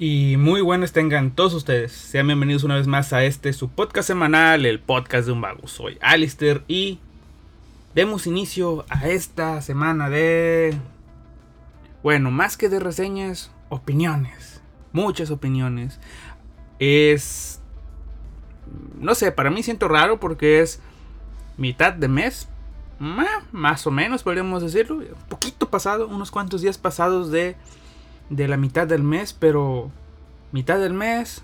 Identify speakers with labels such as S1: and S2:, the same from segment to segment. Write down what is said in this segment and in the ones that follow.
S1: Y muy buenos tengan todos ustedes. Sean bienvenidos una vez más a este su podcast semanal, el podcast de un vago. Soy Alistair y demos inicio a esta semana de... Bueno, más que de reseñas, opiniones. Muchas opiniones. Es... No sé, para mí siento raro porque es mitad de mes. Más o menos podríamos decirlo. Un poquito pasado, unos cuantos días pasados de de la mitad del mes, pero mitad del mes,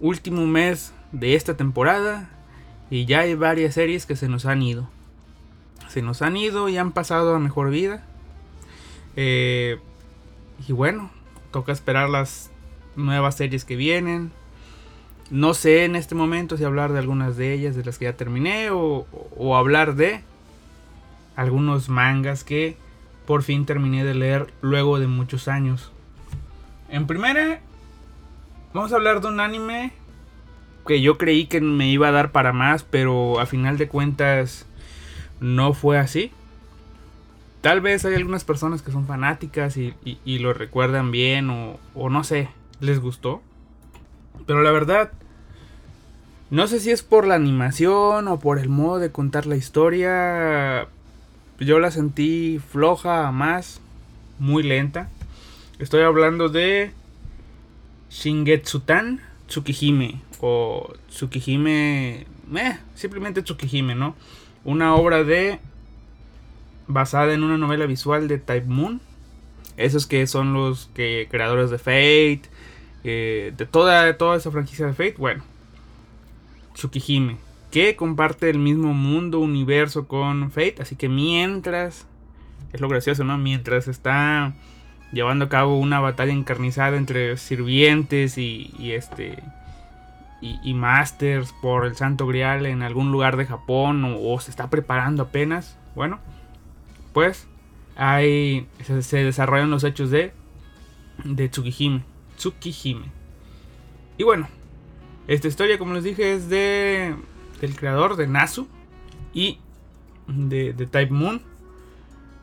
S1: último mes de esta temporada y ya hay varias series que se nos han ido. Se nos han ido y han pasado a mejor vida. Eh, y bueno, toca esperar las nuevas series que vienen. No sé en este momento si hablar de algunas de ellas, de las que ya terminé, o, o hablar de algunos mangas que por fin terminé de leer luego de muchos años. En primera, vamos a hablar de un anime que yo creí que me iba a dar para más, pero a final de cuentas no fue así. Tal vez hay algunas personas que son fanáticas y, lo recuerdan bien o, o no sé, les gustó. Pero la verdad, no sé si es por la animación o por el modo de contar la historia. Yo la sentí floja más, muy lenta. Estoy hablando de Shingetsutan Tsukihime o Tsukihime, eh, simplemente Tsukihime, ¿no? Una obra de basada en una novela visual de Type Moon. Esos que son los que creadores de Fate, eh, de toda, toda esa franquicia de Fate. Bueno, Tsukihime, que comparte el mismo mundo, universo con Fate. Así que mientras, es lo gracioso, ¿no? Mientras está llevando a cabo una batalla encarnizada entre sirvientes y, este y, masters por el Santo Grial en algún lugar de Japón o, se está preparando apenas. Bueno, pues hay se, desarrollan los hechos de de Tsukihime, Tsukihime. Y bueno, esta historia, como les dije, es de del creador de Nasu y de, de Type Moon,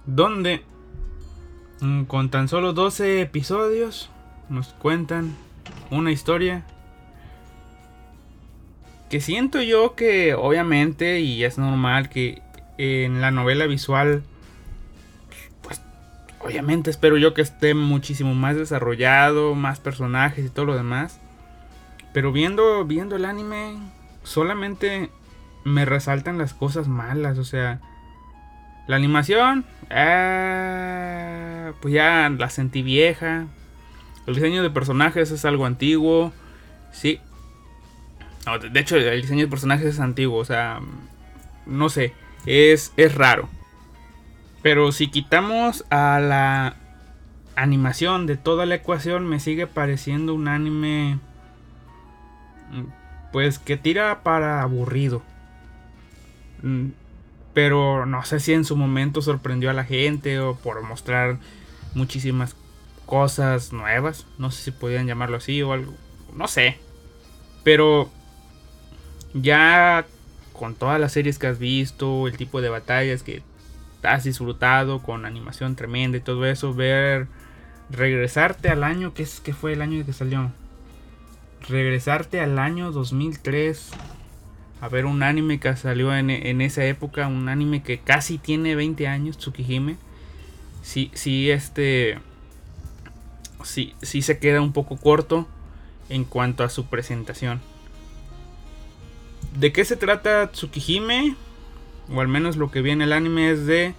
S1: donde con tan solo 12 episodios nos cuentan una historia que siento yo que obviamente y es normal que en la novela visual pues obviamente espero yo que esté muchísimo más desarrollado, más personajes y todo lo demás. Pero viendo viendo el anime solamente me resaltan las cosas malas, o sea, la animación, eh, pues ya la sentí vieja. El diseño de personajes es algo antiguo. Sí. de hecho, el diseño de personajes es antiguo. O sea, no sé. Es, es raro. Pero si quitamos a la animación de toda la ecuación, me sigue pareciendo un anime. Pues que tira para aburrido. Pero no sé si en su momento sorprendió a la gente o por mostrar muchísimas cosas nuevas. No sé si podían llamarlo así o algo. No sé. Pero ya con todas las series que has visto, el tipo de batallas que has disfrutado, con animación tremenda y todo eso, ver regresarte al año que es que fue el año que salió. Regresarte al año 2003 a ver un anime que salió en, esa época, un anime que casi tiene 20 años, Tsukihime. Sí, sí, este. Sí, sí se queda un poco corto en cuanto a su presentación. ¿De qué se trata Tsukihime? O al menos lo que viene el anime es de. Eh,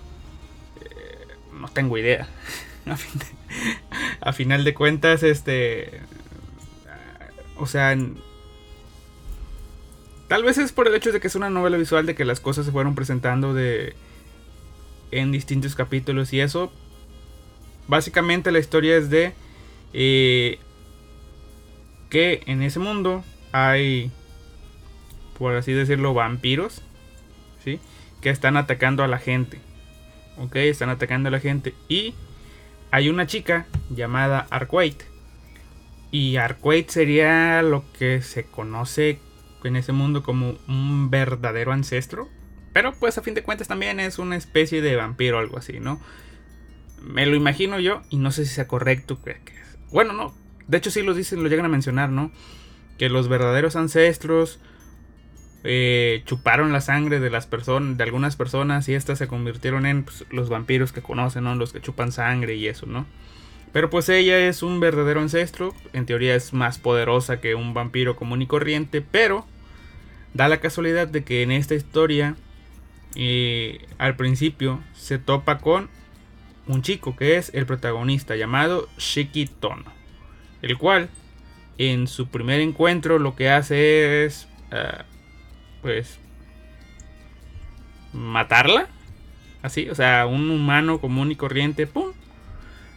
S1: no tengo idea. a final de cuentas, este. O sea, Tal vez es por el hecho de que es una novela visual, de que las cosas se fueron presentando de en distintos capítulos y eso. Básicamente la historia es de eh, que en ese mundo hay, por así decirlo, vampiros, ¿sí? Que están atacando a la gente. Ok, están atacando a la gente. Y hay una chica llamada Arquate. Y Arquate sería lo que se conoce en ese mundo como un verdadero ancestro. Pero pues a fin de cuentas también es una especie de vampiro o algo así, ¿no? Me lo imagino yo y no sé si sea correcto. Bueno, no. de hecho sí lo dicen, lo llegan a mencionar, ¿no? Que los verdaderos ancestros eh, chuparon la sangre de las personas, de algunas personas y estas se convirtieron en pues, los vampiros que conocen, ¿no? Los que chupan sangre y eso, ¿no? Pero pues ella es un verdadero ancestro, en teoría es más poderosa que un vampiro común y corriente, pero da la casualidad de que en esta historia eh, al principio se topa con un chico que es el protagonista llamado Shiki Tono, el cual en su primer encuentro lo que hace es uh, pues matarla, así, o sea, un humano común y corriente, pum,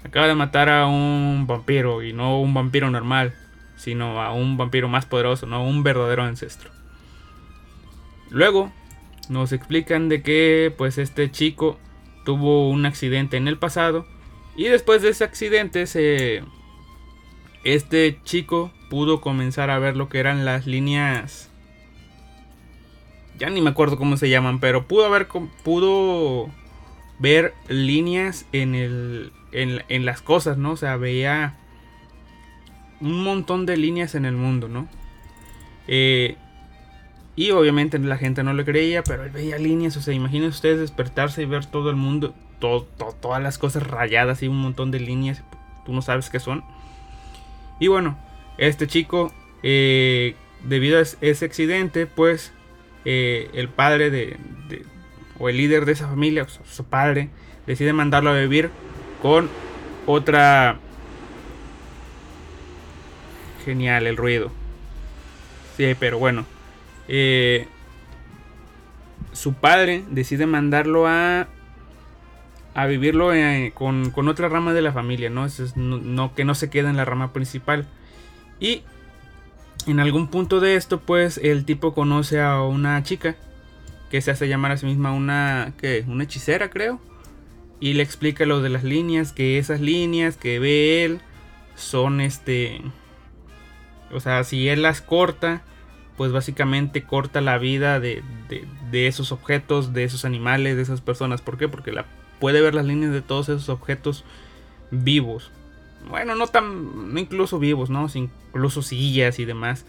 S1: acaba de matar a un vampiro y no un vampiro normal, sino a un vampiro más poderoso, no un verdadero ancestro. Luego nos explican de que pues este chico tuvo un accidente en el pasado y después de ese accidente se este chico pudo comenzar a ver lo que eran las líneas ya ni me acuerdo cómo se llaman, pero pudo haber ver líneas en el en, las cosas, ¿no? O sea, veía un montón de líneas en el mundo, ¿no? Eh, y obviamente la gente no le creía, pero él veía líneas. O sea, imaginen ustedes despertarse y ver todo el mundo, todo, todas las cosas rayadas y un montón de líneas. Tú no sabes qué son. Y bueno, este chico, eh, debido a ese accidente, pues eh, el padre de, o el líder de esa familia, su padre, decide mandarlo a vivir con otra... Genial el ruido. Sí, pero bueno. Eh, su padre decide mandarlo a a vivirlo eh, con, con, otra rama de la familia, ¿no? Es, no, que no se quede en la rama principal. Y en algún punto de esto, pues el tipo conoce a una chica que se hace llamar a sí misma una. Una hechicera, creo. Y le explica lo de las líneas, que esas líneas que ve él son este... O sea, si él las corta, pues básicamente corta la vida de, esos objetos, de esos animales, de esas personas. ¿Por qué? Porque la, puede ver las líneas de todos esos objetos vivos. Bueno, no tan, no incluso vivos, ¿no? Incluso sillas y demás.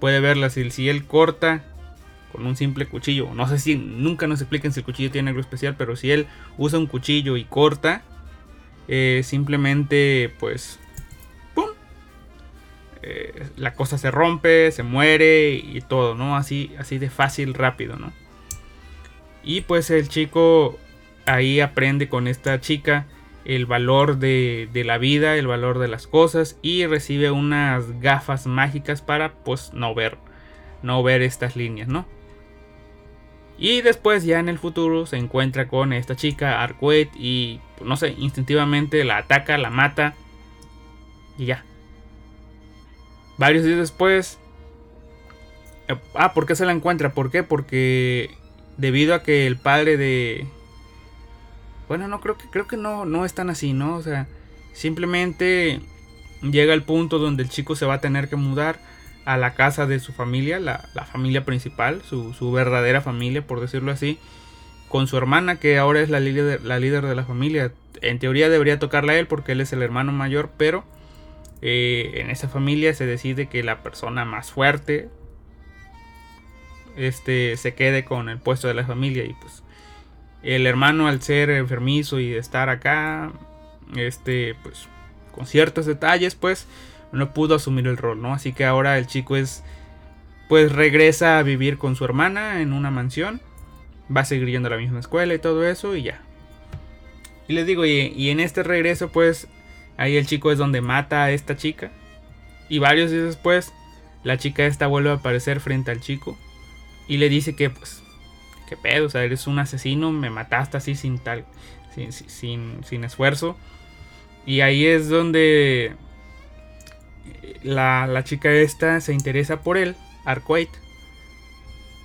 S1: Puede verlas. Si, si él corta con un simple cuchillo, no sé si nunca nos expliquen si el cuchillo tiene algo especial, pero si él usa un cuchillo y corta, eh, simplemente pues eh, la cosa se rompe, se muere y todo, ¿no? Así, así de fácil, rápido, ¿no? Y pues el chico ahí aprende con esta chica el valor de, de, la vida, el valor de las cosas y recibe unas gafas mágicas para pues no ver, no ver estas líneas, ¿no? Y después ya en el futuro se encuentra con esta chica, Arquette, y no sé, instintivamente la ataca, la mata y ya, Varios días después... Eh, ah, ¿por qué se la encuentra? ¿Por qué? Porque debido a que el padre de... Bueno, no creo que creo que no, no es tan así, ¿no? O sea, simplemente llega el punto donde el chico se va a tener que mudar a la casa de su familia, la, familia principal, su, su, verdadera familia, por decirlo así, con su hermana, que ahora es la líder, la líder de la familia. En teoría debería tocarla a él porque él es el hermano mayor, pero eh, en esa familia se decide que la persona más fuerte este, se quede con el puesto de la familia y pues el hermano al ser enfermizo y estar acá este pues con ciertos detalles pues no pudo asumir el rol no así que ahora el chico es pues regresa a vivir con su hermana en una mansión va a seguir yendo a la misma escuela y todo eso y ya. Y les digo y en este regreso pues Ahí el chico es donde mata a esta chica. Y varios días después, la chica esta vuelve a aparecer frente al chico. Y le dice que, pues, qué pedo, o sea, eres un asesino, me mataste así sin tal, sin, sin, esfuerzo. Y ahí es donde la, la, chica esta se interesa por él, Arquate,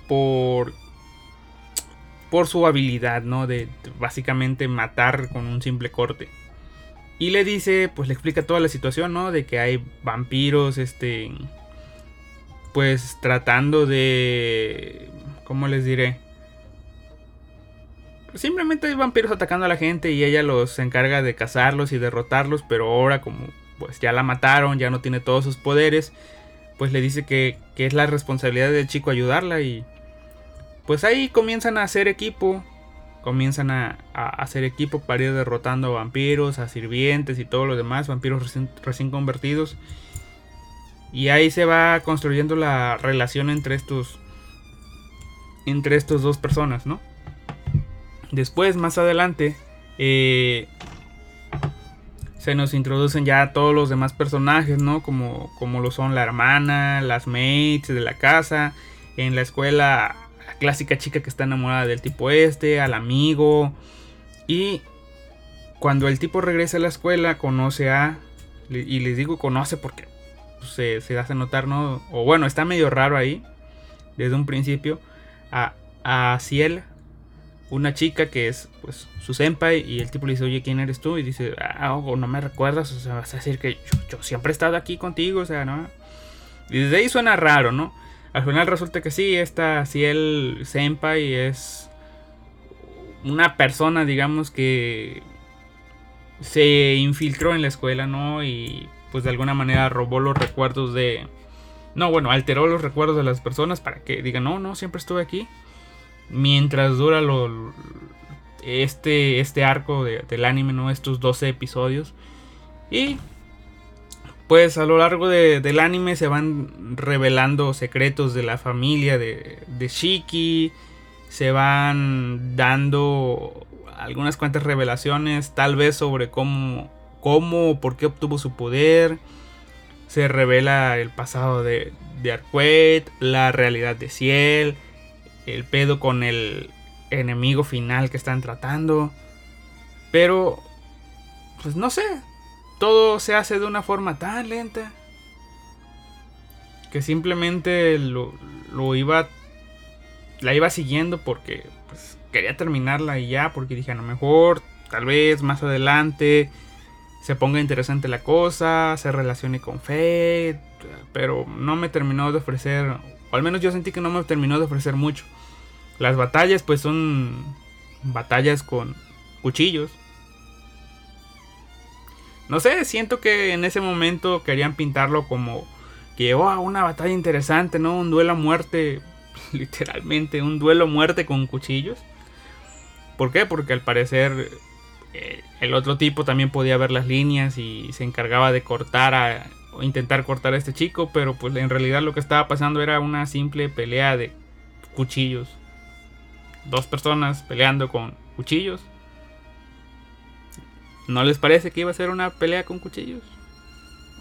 S1: por, por su habilidad, ¿no? De básicamente matar con un simple corte. Y le dice, pues le explica toda la situación, ¿no? De que hay vampiros, este... Pues tratando de... ¿Cómo les diré? Simplemente hay vampiros atacando a la gente y ella los encarga de cazarlos y derrotarlos, pero ahora como pues ya la mataron, ya no tiene todos sus poderes, pues le dice que, que es la responsabilidad del chico ayudarla y pues ahí comienzan a hacer equipo, comienzan a, hacer equipo para ir derrotando a vampiros, a sirvientes y todo lo demás, vampiros recién, convertidos. Y ahí se va construyendo la relación entre estos entre estos dos personas, ¿no? Después, más adelante, eh, se nos introducen ya todos los demás personajes, ¿no? Como, como lo son la hermana, las mates de la casa, en la escuela, la clásica chica que está enamorada del tipo este, al amigo. Y cuando el tipo regresa a la escuela, conoce a... Y les digo conoce porque se, se hace notar, ¿no? O bueno, está medio raro ahí, desde un principio, a, a Ciel, una chica que es pues su senpai y el tipo le dice, oye, ¿quién eres tú? Y dice, ah, o no me recuerdas, o sea, vas a decir que yo, siempre he estado aquí contigo, o sea, ¿no? Y desde ahí suena raro, ¿no? Al final resulta que sí, esta, si el senpai es una persona, digamos, que se infiltró en la escuela, ¿no? Y pues de alguna manera robó los recuerdos de... No, bueno, alteró los recuerdos de las personas para que digan, no, no, siempre estuve aquí mientras dura lo, este, este arco del anime, ¿no? Estos 12 episodios. Y pues a lo largo del anime se van revelando secretos de la familia de, de Shiki. Se van dando algunas cuantas revelaciones, tal vez sobre cómo, cómo o por qué obtuvo su poder. Se revela el pasado de, de Arquette, la realidad de Ciel el pedo con el enemigo final que están tratando. Pero, pues no sé, todo se hace de una forma tan lenta que simplemente lo, iba, la iba siguiendo porque pues, quería terminarla y ya, porque dije a lo mejor, tal vez más adelante se ponga interesante la cosa, se relacione con Fate, pero no me terminó de ofrecer, o al menos yo sentí que no me terminó de ofrecer mucho. Las batallas pues son batallas con cuchillos. No sé, siento que en ese momento querían pintarlo como que, oh, una batalla interesante, ¿no? Un duelo a muerte, literalmente, un duelo a muerte con cuchillos. ¿Por qué? Porque al parecer eh, el otro tipo también podía ver las líneas y se encargaba de cortar a, o intentar cortar a este chico, pero pues en realidad lo que estaba pasando era una simple pelea de cuchillos dos personas peleando con cuchillos. ¿No les parece que iba a ser una pelea con cuchillos?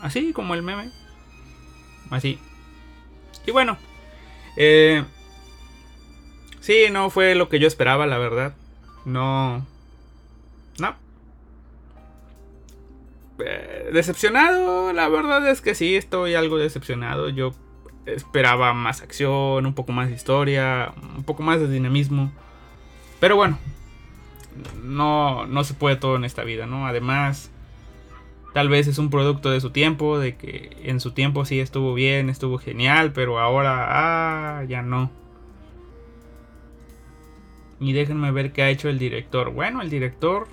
S1: Así como el meme. Así. Y bueno. Eh, sí, no fue lo que yo esperaba, la verdad. No. No. Eh, decepcionado, la verdad es que sí, estoy algo decepcionado. Yo esperaba más acción, un poco más de historia, un poco más de dinamismo. Pero bueno, no, no se puede todo en esta vida, ¿no? Además, tal vez es un producto de su tiempo, de que en su tiempo sí estuvo bien, estuvo genial, pero ahora, ah, ya no. Y déjenme ver qué ha hecho el director. Bueno, el director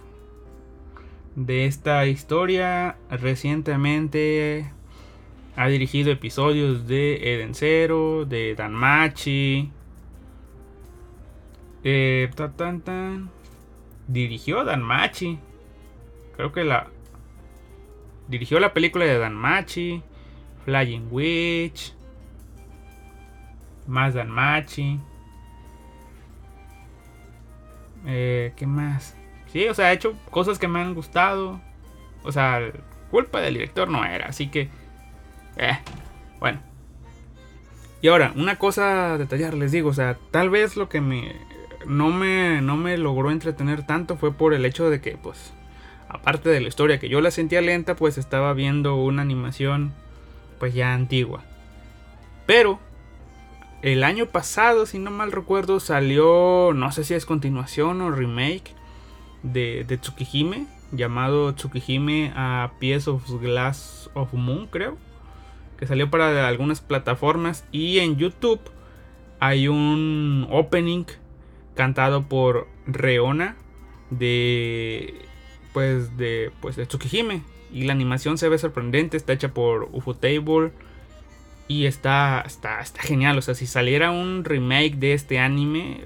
S1: de esta historia recientemente ha dirigido episodios de Eden Zero, de Danmachi. Eh, tan, tan, Dirigió Danmachi. Creo que la. Dirigió la película de Danmachi. Flying Witch. Más Danmachi. Eh, ¿Qué más? Sí, o sea, ha hecho cosas que me han gustado. O sea, culpa del director no era, así que eh, bueno. Y ahora, una cosa a detallar, les digo, o sea, tal vez lo que me no me no me logró entretener tanto fue por el hecho de que pues aparte de la historia que yo la sentía lenta, pues estaba viendo una animación pues ya antigua. Pero el año pasado, si no mal recuerdo, salió, no sé si es continuación o remake de, de Tsukihime, llamado Tsukihime a Pies of Glass of Moon, creo que salió para algunas plataformas y en YouTube hay un opening cantado por Reona de pues de pues de Tsukihime Y la animación se ve sorprendente, está hecha por Ufotable. Y está, está, está genial. O sea, si saliera un remake de este anime,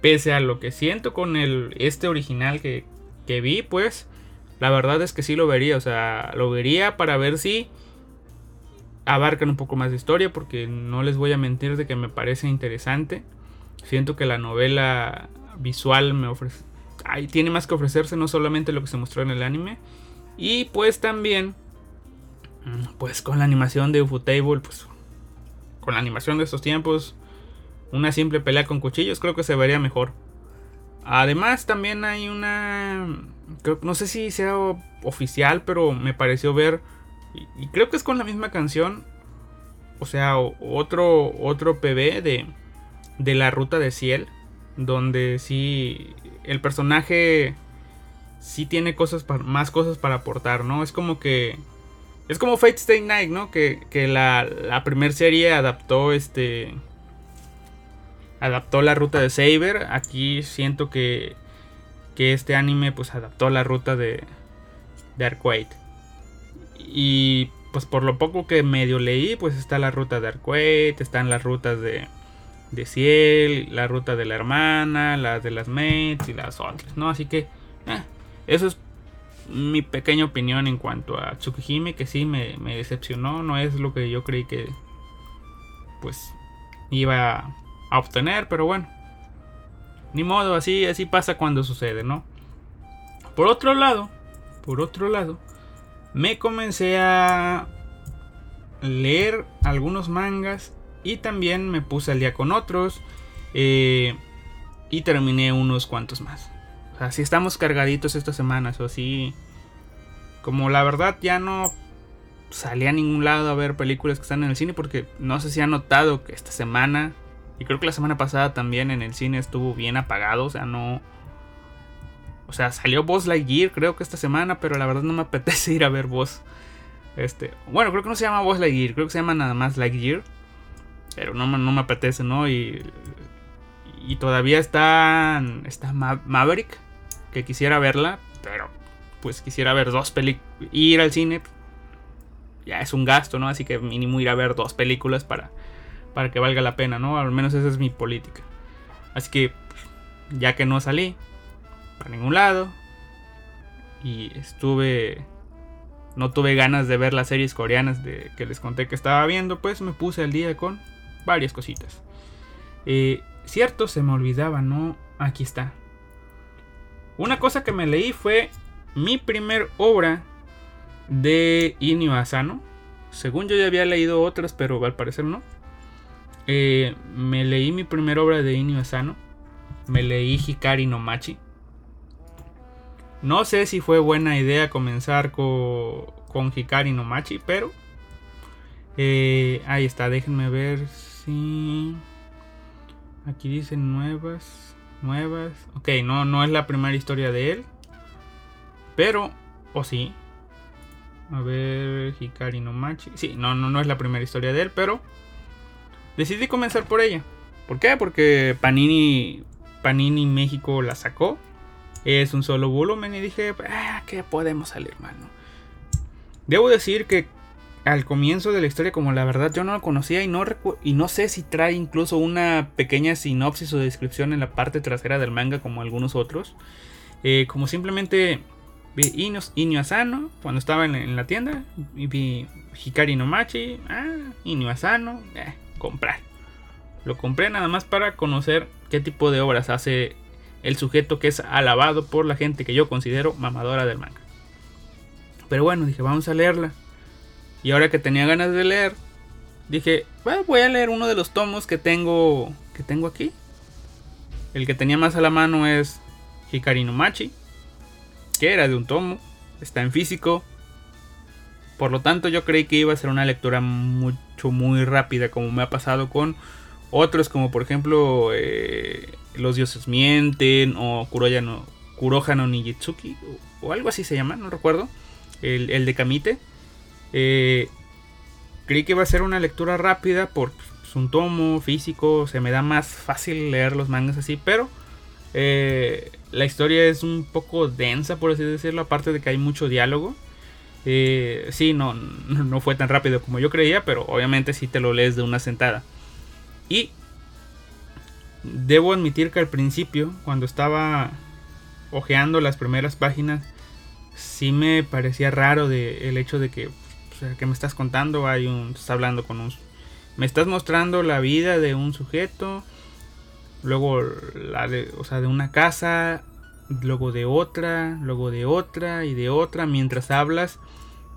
S1: pese a lo que siento con el, este original que, que vi, pues la verdad es que sí lo vería. O sea, lo vería para ver si abarcan un poco más de historia. Porque no les voy a mentir de que me parece interesante. Siento que la novela visual me ofrece. Ahí tiene más que ofrecerse, no solamente lo que se mostró en el anime. Y pues también. Mm, pues con la animación de Ufotable. Pues. Con la animación de estos tiempos. Una simple pelea con cuchillos. Creo que se vería mejor. Además, también hay una. no sé si sea oficial, pero me pareció ver. Y, creo que es con la misma canción. O sea, otro, otro PB de, de la ruta de Ciel. Donde sí. El personaje. Sí tiene cosas más cosas para aportar, ¿no? Es como que. Es como Fate Stay Night, ¿no? Que, que la, la primera serie adaptó este adaptó la ruta de Saber. Aquí siento que, que este anime pues adaptó la ruta de, de Arquade. Y pues por lo poco que medio leí, pues está la ruta de Arquade, están las rutas de, de Ciel, la ruta de la hermana, las de las mates y las otras, ¿no? Así que eh, eso es mi pequeña opinión en cuanto a Tsukihime, que sí me, me decepcionó, no es lo que yo creí que pues iba a obtener, pero bueno. Ni modo, así, así pasa cuando sucede, ¿no? Por otro lado, por otro lado, me comencé a leer algunos mangas y también me puse al día con otros eh, y terminé unos cuantos más. O sea, si estamos cargaditos estas semanas o así, como la verdad ya no salí a ningún lado a ver películas que están en el cine porque no sé si han notado que esta semana y creo que la semana pasada también en el cine estuvo bien apagado. O sea, no. O sea, salió Boss Lightyear creo que esta semana, pero la verdad no me apetece ir a ver Boss. Este, bueno, creo que no se llama Boss Lightyear, creo que se llama nada más Lightyear. Pero no, me apetece, ¿no? Y, y todavía está, está Maverick, que quisiera verla, pero pues quisiera ver dos películas. Ir al cine ya es un gasto, ¿no? Así que mínimo ir a ver dos películas para para que valga la pena, ¿no? Al menos esa es mi política. Así que, ya que no salí para ningún lado y estuve no tuve ganas de ver las series coreanas de, que les conté que estaba viendo, pues me puse al día con varias cositas. Eh, cierto, se me olvidaba, ¿no? Aquí está. Una cosa que me leí fue mi primer obra de Inio Asano. Según yo ya había leído otras, pero al parecer no. Eh, me leí mi primera obra de Inio Asano. Me leí Hikari no Machi. No sé si fue buena idea comenzar con, con Hikari no Machi, pero eh, ahí está. Déjenme ver si aquí dicen nuevas, nuevas. Ok, no, no es la primera historia de él, pero o sí. A ver, Hikari no Machi. Sí, no, no, no es la primera historia de él, pero decidí comenzar por ella. ¿Por qué? Porque Panini, Panini México la sacó. Es un solo volumen y dije, ah, ¿qué podemos salir mal? Debo decir que al comienzo de la historia, como la verdad yo no lo conocía y no, y no sé si trae incluso una pequeña sinopsis o descripción en la parte trasera del manga como algunos otros. Eh, como simplemente vi Inyo Asano cuando estaba en, la tienda y vi Hikari no Machi, ah, Inyo Asano, eh, comprar. Lo compré nada más para conocer qué tipo de obras hace el sujeto que es alabado por la gente que yo considero mamadora del manga. Pero bueno, dije, vamos a leerla. Y ahora que tenía ganas de leer, dije, voy a leer uno de los tomos que tengo que tengo aquí. El que tenía más a la mano es Hikari no Machi, que era de un tomo, está en físico, por lo tanto, yo creí que iba a ser una lectura mucho, muy rápida, como me ha pasado con otros, como por ejemplo eh, Los dioses mienten o Kuroya no, Nijitsuki, o, algo así se llama, no recuerdo, el, de Kamite. Eh, creí que iba a ser una lectura rápida por un tomo físico, se me da más fácil leer los mangas así, pero Eh, la historia es un poco densa, por así decirlo, aparte de que hay mucho diálogo. Eh, sí, no, no fue tan rápido como yo creía, pero obviamente sí te lo lees de una sentada. Y debo admitir que al principio, cuando estaba hojeando las primeras páginas, sí me parecía raro el hecho de que, sea, que me estás contando, hay un, estás hablando con un, me estás mostrando la vida de un sujeto, luego la de, o sea, de una casa, luego de otra, luego de otra y de otra, mientras hablas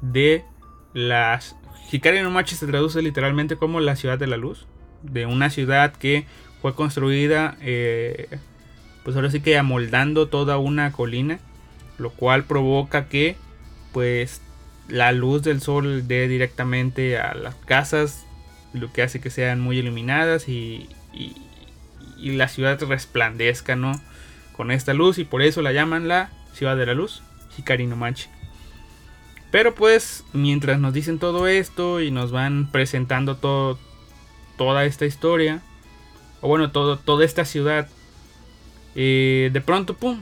S1: de las... Hikari no Machi se traduce literalmente como la ciudad de la luz, de una ciudad que fue construida, eh, pues ahora sí que amoldando toda una colina, lo cual provoca que, pues, la luz del sol dé directamente a las casas, lo que hace que sean muy iluminadas y, y, la ciudad resplandezca, ¿no? Con esta luz y por eso la llaman la ciudad de la luz, Hikari Machi. Pero pues mientras nos dicen todo esto y nos van presentando todo, toda esta historia, o bueno, todo, toda esta ciudad, eh, de pronto, ¡pum!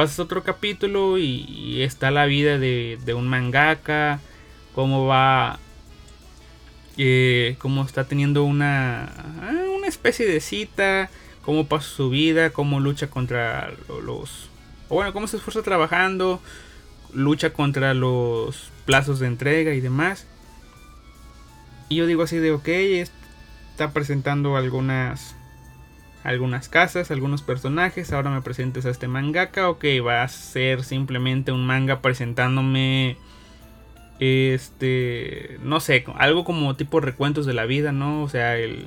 S1: Pasas otro capítulo y, está la vida de, un mangaka, cómo va, eh, cómo está teniendo una, ah, una especie de cita, cómo pasa su vida, cómo lucha contra los... Bueno, cómo se esfuerza trabajando, lucha contra los plazos de entrega y demás. Y yo digo así de, ok, está presentando algunas algunas casas, algunos personajes. Ahora me presentes a este mangaka. Ok, va a ser simplemente un manga presentándome. Este. No sé, algo como tipo recuentos de la vida, ¿no? O sea, el.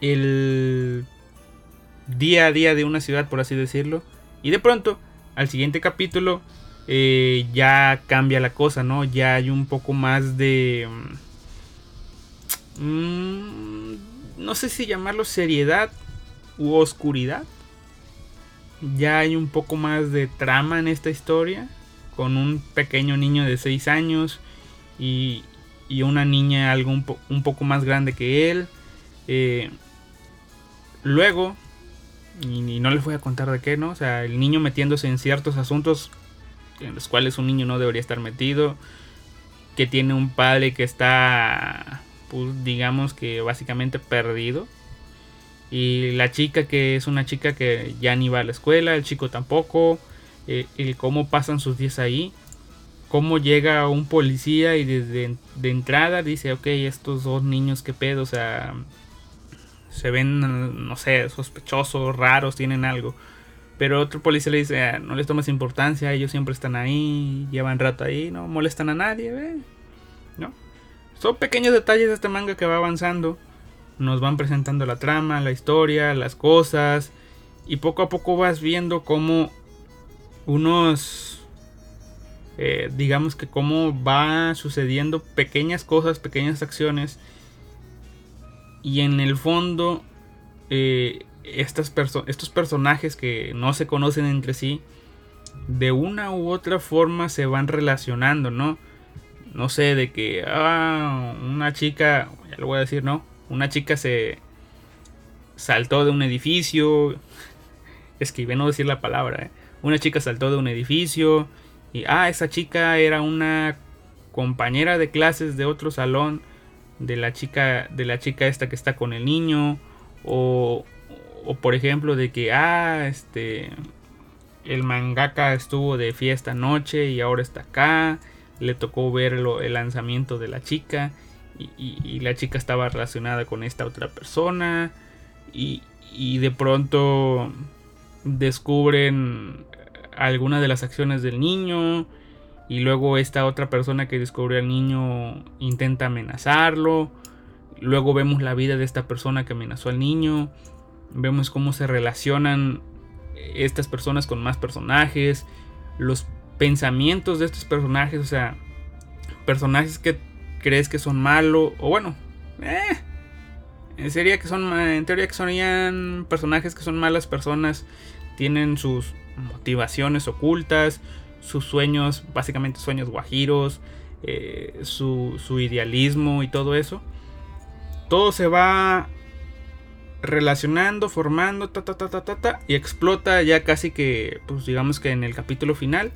S1: El. Día a día de una ciudad, por así decirlo. Y de pronto al siguiente capítulo eh, ya cambia la cosa, ¿no? Ya hay un poco más de... Mm, no sé si llamarlo seriedad u oscuridad. Ya hay un poco más de trama en esta historia. Con un pequeño niño de 6 años y, y una niña algo un, poco más grande que él. Eh, luego y, no les voy a contar de qué, ¿no? O sea, el niño metiéndose en ciertos asuntos en los cuales un niño no debería estar metido. Que tiene un padre que está, pues digamos que básicamente perdido. Y la chica que es una chica que ya ni va a la escuela, el chico tampoco. Eh, y cómo pasan sus días ahí. Cómo llega un policía y desde de entrada dice, ok, estos dos niños, qué pedo, o sea, se ven, no sé, sospechosos, raros, tienen algo. Pero otro policía le dice, ah, no les tomes importancia, ellos siempre están ahí, llevan rato ahí, no molestan a nadie, ¿ve? Son pequeños detalles de este manga que va avanzando. Nos van presentando la trama, la historia, las cosas. Y poco a poco vas viendo cómo unos... Eh, digamos que cómo va sucediendo pequeñas cosas, pequeñas acciones y en el fondo, eh, estas estos personajes que no se conocen entre sí, de una u otra forma se van relacionando, ¿no? No sé, de que, ah, una chica, ya lo voy a decir, ¿no? Una chica se saltó de un edificio. Es que no decir la palabra, ¿eh? Una chica saltó de un edificio y, ah, esa chica era una compañera de clases de otro salón de la chica de la chica esta que está con el niño o, o por ejemplo de que ah este el mangaka estuvo de fiesta anoche y ahora está acá le tocó ver el lanzamiento de la chica y, la chica estaba relacionada con esta otra persona y, y de pronto descubren algunas de las acciones del niño y luego esta otra persona que descubrió al niño intenta amenazarlo. Luego vemos la vida de esta persona que amenazó al niño. Vemos cómo se relacionan estas personas con más personajes. Los pensamientos de estos personajes. O sea, personajes que crees que son malos. O bueno, eh, sería que son, en teoría que sonían personajes que son malas personas. Tienen sus motivaciones ocultas sus sueños, básicamente sueños guajiros, eh, su, idealismo y todo eso. Todo se va relacionando, formando, ta, ta, ta, ta, ta, y explota ya casi que, pues digamos que en el capítulo final.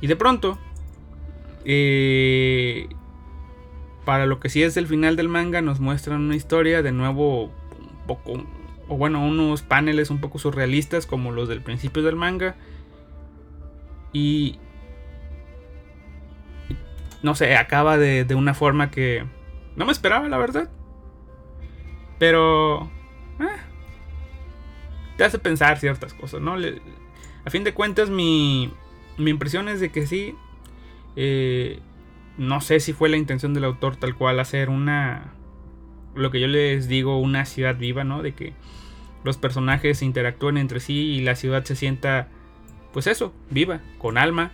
S1: Y de pronto, eh, para lo que sí es el final del manga, nos muestran una historia de nuevo un poco, o bueno, unos paneles un poco surrealistas como los del principio del manga. Y, no sé, acaba de, de una forma que no me esperaba, la verdad. Pero... Eh, te hace pensar ciertas cosas, ¿no? a fin de cuentas, mi, mi impresión es de que sí. Eh, no sé si fue la intención del autor tal cual hacer una... Lo que yo les digo, una ciudad viva, ¿no? De que los personajes interactúen entre sí y la ciudad se sienta, pues eso, viva, con alma.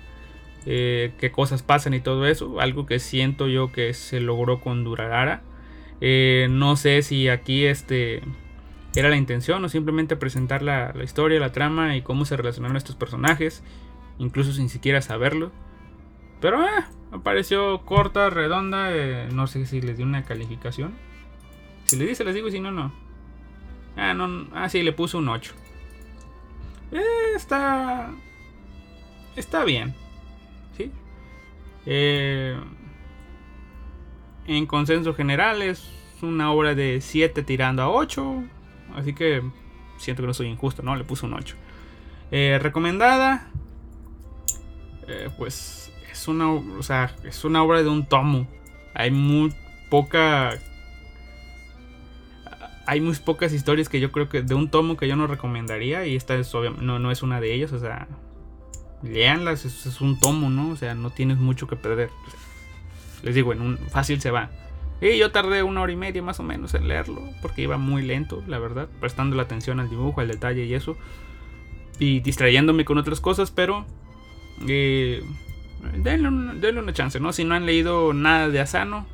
S1: Eh, qué cosas pasan y todo eso. Algo que siento yo que se logró con Durarara. Eh, no sé si aquí este era la intención o simplemente presentar la, historia, la trama y cómo se relacionaron estos personajes, incluso sin siquiera saberlo. Pero eh, me pareció corta, redonda, eh, no sé si les di una calificación. Si les dice, les digo, y si no, no. Ah, no, ah, sí, le puse un 8. está... Está bien. ¿Sí? Eh, en consenso general es una obra de 7 tirando a 8. Así que siento que no soy injusto, ¿no? Le puse un 8. Eh, recomendada. Eh, pues es una, o sea, es una obra de un tomo. Hay muy poca... Hay muy pocas historias que yo creo que de un tomo que yo no recomendaría. Y esta es no, no es una de ellas. O sea, leanlas, es, es un tomo, ¿no? O sea, no tienes mucho que perder. Les digo, en un fácil se va. Y yo tardé una hora y media más o menos en leerlo, porque iba muy lento, la verdad, prestando la atención al dibujo, al detalle y eso. Y distrayéndome con otras cosas, pero... Eh, denle, una chance, ¿no? Si no han leído nada de Asano,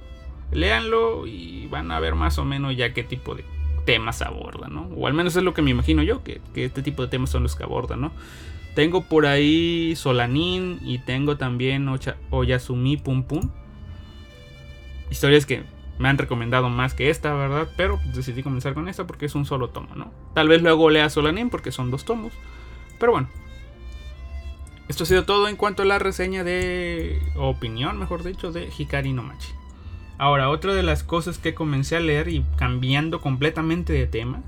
S1: léanlo y van a ver más o menos ya qué tipo de temas aborda, ¿no? O al menos es lo que me imagino yo, que, que este tipo de temas son los que abordan, ¿no? Tengo por ahí Solanin y tengo también Oyasumi Pum Pum historias que me han recomendado más que esta, ¿verdad? Pero decidí comenzar con esta porque es un solo tomo, ¿no? Tal vez luego lea Solanin porque son dos tomos. Pero bueno. Esto ha sido todo en cuanto a la reseña de... opinión, mejor dicho, de Hikari no Machi. Ahora, otra de las cosas que comencé a leer y cambiando completamente de tema,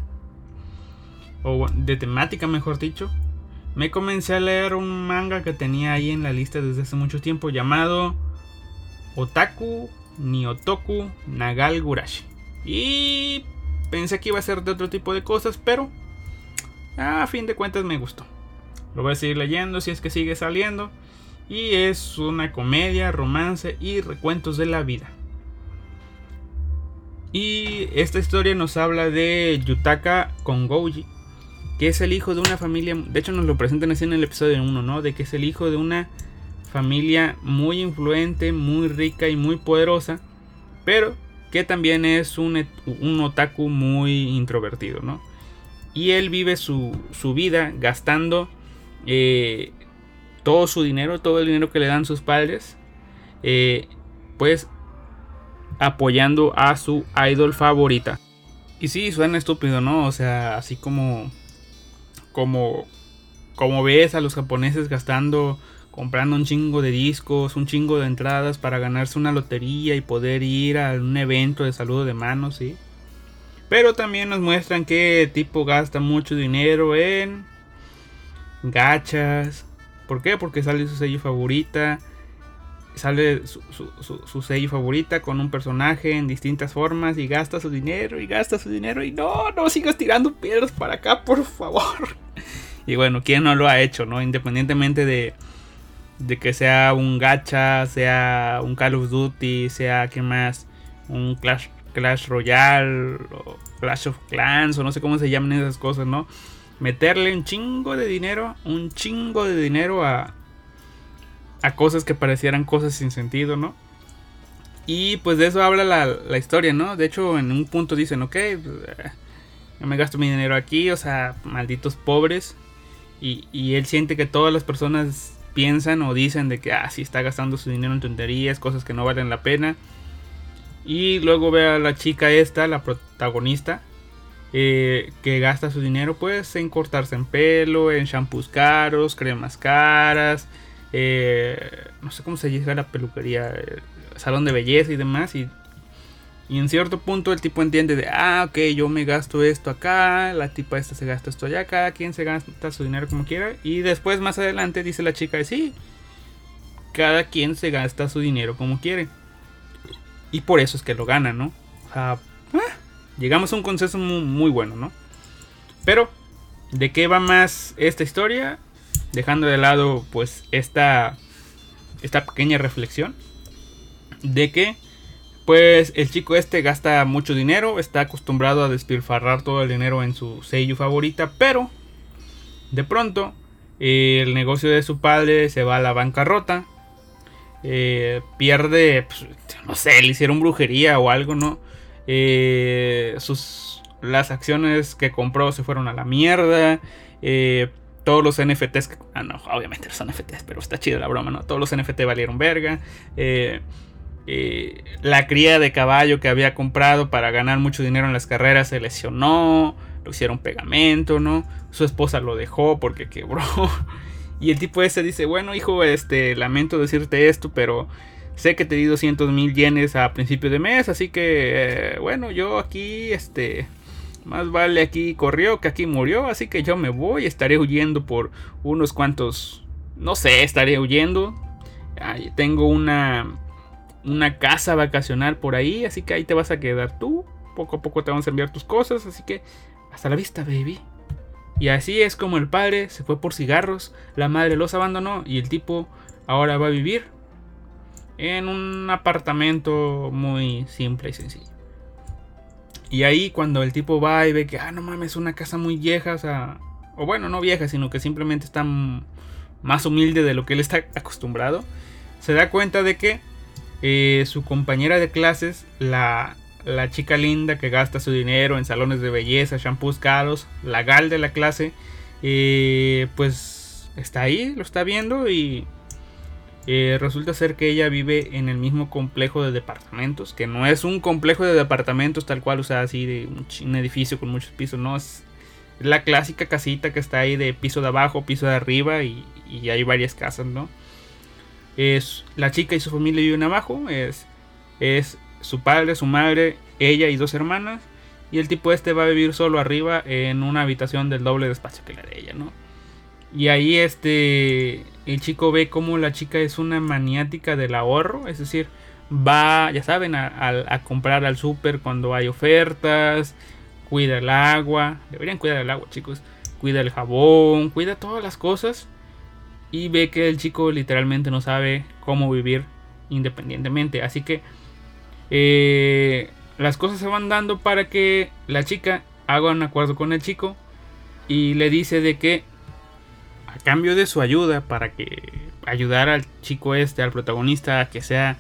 S1: o de temática mejor dicho, me comencé a leer un manga que tenía ahí en la lista desde hace mucho tiempo llamado Otaku Niotoku Nagal Gurashi. Y pensé que iba a ser de otro tipo de cosas, pero a fin de cuentas me gustó. Lo voy a seguir leyendo si es que sigue saliendo. Y es una comedia, romance y recuentos de la vida. Y esta historia nos habla de Yutaka Kongouji, que es el hijo de una familia, de hecho nos lo presentan así en el episodio 1, ¿no? De que es el hijo de una familia muy influente, muy rica y muy poderosa, pero que también es un, un otaku muy introvertido, ¿no? Y él vive su, vida gastando eh, todo su dinero, todo el dinero que le dan sus padres, eh, pues apoyando a su idol favorita. Y sí, suena estúpido, ¿no? O sea, así como, como, como ves a los japoneses gastando comprando un chingo de discos, un chingo de entradas para ganarse una lotería y poder ir a un evento de saludo de manos, ¿sí? Pero también nos muestran que tipo gasta mucho dinero en gachas. ¿Por qué? Porque sale su sello favorita. Sale su, su, sello favorita con un personaje en distintas formas y gasta su dinero y gasta su dinero y no, no sigas tirando piedras para acá, por favor. Y bueno, ¿quién no lo ha hecho, no? Independientemente de, de que sea un gacha, sea un Call of Duty, sea que más, un Clash, Clash Royale, o Clash of Clans, o no sé cómo se llaman esas cosas, ¿no? Meterle un chingo de dinero, un chingo de dinero a, a cosas que parecieran cosas sin sentido, ¿no? Y pues de eso habla la, historia, ¿no? De hecho, en un punto dicen, ok, eh, yo me gasto mi dinero aquí, o sea, malditos pobres. Y, y él siente que todas las personas piensan o dicen de que, ah, sí está gastando su dinero en tonterías, cosas que no valen la pena. Y luego ve a la chica esta, la protagonista, eh, que gasta su dinero pues en cortarse en pelo, en shampoos caros, cremas caras, eh, no sé cómo se llega a la peluquería, salón de belleza y demás. Y, y, en cierto punto el tipo entiende de, ah, ok, yo me gasto esto acá, la tipa esta se gasta esto allá, cada quien se gasta su dinero como quiera. Y después más adelante dice la chica, sí, cada quien se gasta su dinero como quiere. Y por eso es que lo gana, ¿no? O sea, ah, llegamos a un consenso muy, bueno, ¿no? Pero, ¿de qué va más esta historia? Dejando de lado, pues, esta, esta pequeña reflexión. De que, pues, el chico este gasta mucho dinero, está acostumbrado a despilfarrar todo el dinero en su sello favorita, pero, de pronto, el negocio de su padre se va a la bancarrota. Eh, pierde, pues, no sé, le hicieron brujería o algo, ¿no? Eh, sus, las acciones que compró se fueron a la mierda. Eh, todos los NFTs, que, ah, no, obviamente son NFTs, pero está chido la broma, ¿no? Todos los NFT valieron verga. Eh, la cría de caballo que había comprado para ganar mucho dinero en las carreras se lesionó, lo hicieron pegamento, ¿no? Su esposa lo dejó porque quebró. Y el tipo ese dice, bueno hijo, este, lamento decirte esto, pero Sé que te di 200 mil yenes a principio de mes, así que eh, bueno, yo aquí, este, más vale aquí corrió que aquí murió, así que yo me voy, estaré huyendo por unos cuantos, no sé, estaré huyendo. tengo una, una casa vacacional por ahí, así que ahí te vas a quedar tú. Poco a poco te vamos a enviar tus cosas, así que hasta la vista, baby. Y así es como el padre se fue por cigarros, la madre los abandonó y el tipo ahora va a vivir en un apartamento muy simple y sencillo. Y ahí cuando el tipo va y ve que, ah, no mames, es una casa muy vieja, o sea, o bueno, no vieja, sino que simplemente está más humilde de lo que él está acostumbrado, se da cuenta de que eh, su compañera de clases, la, la chica linda que gasta su dinero en salones de belleza, shampoos caros, la gal de la clase, eh, pues está ahí, lo está viendo y eh, resulta ser que ella vive en el mismo complejo de departamentos, que no es un complejo de departamentos tal cual, o sea, así de un, edificio con muchos pisos, no, es la clásica casita que está ahí de piso de abajo, piso de arriba y, hay varias casas, ¿no? Es, la chica y su familia viven abajo, es, es su padre, su madre, ella y dos hermanas, y el tipo este va a vivir solo arriba en una habitación del doble de espacio que la de ella, ¿no? Y ahí este el chico ve como la chica es una maniática del ahorro, es decir, va, ya saben, a, comprar al súper cuando hay ofertas, cuida el agua, deberían cuidar el agua chicos, cuida el jabón, cuida todas las cosas y ve que el chico literalmente no sabe cómo vivir independientemente, así que eh, las cosas se van dando para que la chica haga un acuerdo con el chico y le dice de que cambio de su ayuda para que ayudar al chico este, al protagonista, a que sea,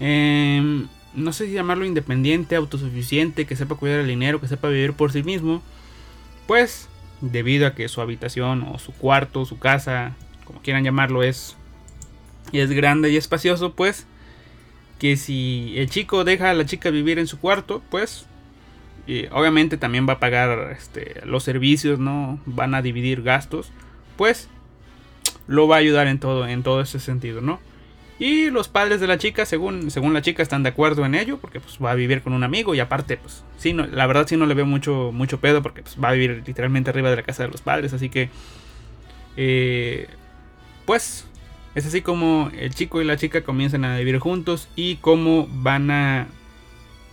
S1: em, no sé si llamarlo independiente, autosuficiente, que sepa cuidar el dinero, que sepa vivir por sí mismo, pues debido a que su habitación o su cuarto, su casa, como quieran llamarlo, es, es grande y espacioso, pues que si el chico deja a la chica vivir en su cuarto, pues obviamente también va a pagar este, los servicios, ¿no? Van a dividir gastos pues lo va a ayudar en todo, en todo ese sentido, ¿no? Y los padres de la chica, según, según la chica, están de acuerdo en ello, porque pues va a vivir con un amigo y aparte, pues sí, no, la verdad sí no le veo mucho, mucho pedo, porque pues, va a vivir literalmente arriba de la casa de los padres, así que, eh, pues, es así como el chico y la chica comienzan a vivir juntos y cómo van a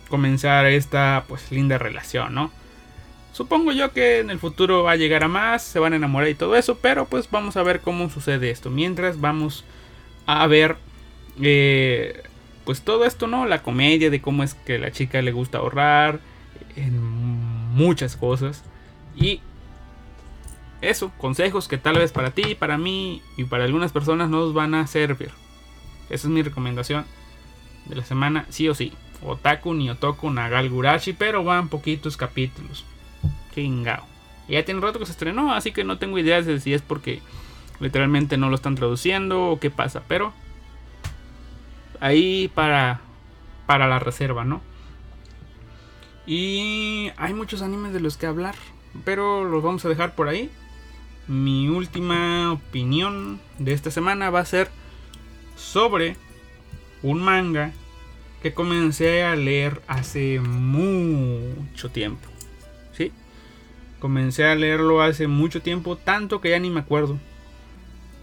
S1: comenzar esta, pues, linda relación, ¿no? Supongo yo que en el futuro va a llegar a más, se van a enamorar y todo eso, pero pues vamos a ver cómo sucede esto. Mientras vamos a ver eh, pues todo esto, ¿no? La comedia de cómo es que la chica le gusta ahorrar en muchas cosas. Y eso, consejos que tal vez para ti, para mí y para algunas personas nos van a servir. Esa es mi recomendación de la semana, sí o sí. Otaku ni Otoku Nagal Gurashi, pero van poquitos capítulos. Chingao. ya tiene rato que se estrenó, así que no tengo ideas de si es porque literalmente no lo están traduciendo o qué pasa, pero ahí para para la reserva, ¿no? Y hay muchos animes de los que hablar, pero los vamos a dejar por ahí. Mi última opinión de esta semana va a ser sobre un manga que comencé a leer hace mucho tiempo. Comencé a leerlo hace mucho tiempo, tanto que ya ni me acuerdo.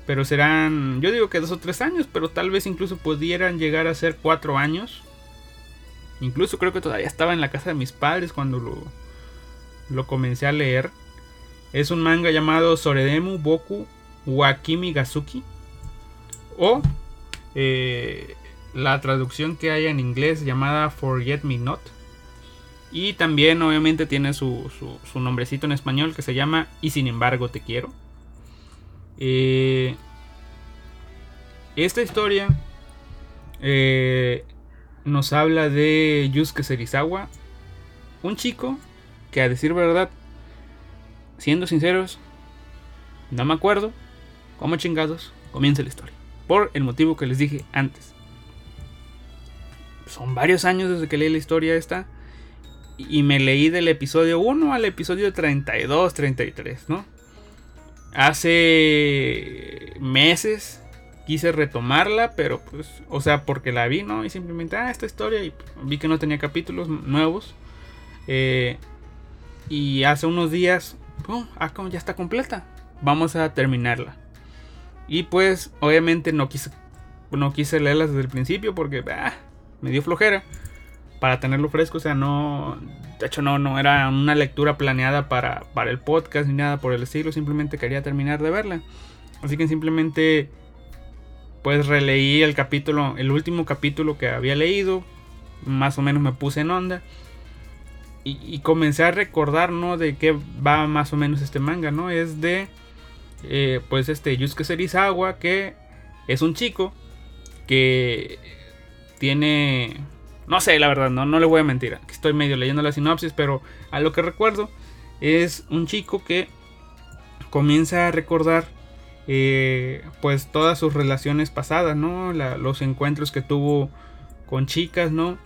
S1: Pero serán, yo digo que dos o tres años, pero tal vez incluso pudieran llegar a ser cuatro años. Incluso creo que todavía estaba en la casa de mis padres cuando lo, lo comencé a leer. Es un manga llamado Soredemu Boku Wakimi Gazuki. O eh, la traducción que hay en inglés llamada Forget Me Not. Y también obviamente tiene su, su, nombrecito en español que se llama Y sin embargo te quiero. Eh, esta historia eh, nos habla de Yusuke Serizawa, un chico que a decir verdad, siendo sinceros, no me acuerdo cómo chingados comienza la historia. Por el motivo que les dije antes. Son varios años desde que leí la historia esta. Y me leí del episodio 1 al episodio 32, 33, ¿no? Hace meses quise retomarla, pero pues, o sea, porque la vi, ¿no? Y simplemente, ah, esta historia, y vi que no tenía capítulos nuevos. Eh, y hace unos días. Ah, ya está completa. Vamos a terminarla. Y pues, obviamente no quise, no quise leerlas desde el principio porque ah, me dio flojera para tenerlo fresco. O sea, no. De hecho, no, no era una lectura planeada para, para el podcast ni nada por el estilo. Simplemente quería terminar de verla. Así que simplemente. Pues releí el capítulo, el último capítulo que había leído. Más o menos me puse en onda. Y, comencé a recordar, ¿no? De qué va más o menos este manga, ¿no? Es de. Eh, pues este Yusuke Serizawa, que es un chico que tiene no sé, la verdad, no, no le voy a mentir. Estoy medio leyendo la sinopsis, pero a lo que recuerdo es un chico que comienza a recordar eh, pues todas sus relaciones pasadas, ¿no? los encuentros que tuvo con chicas, ¿no?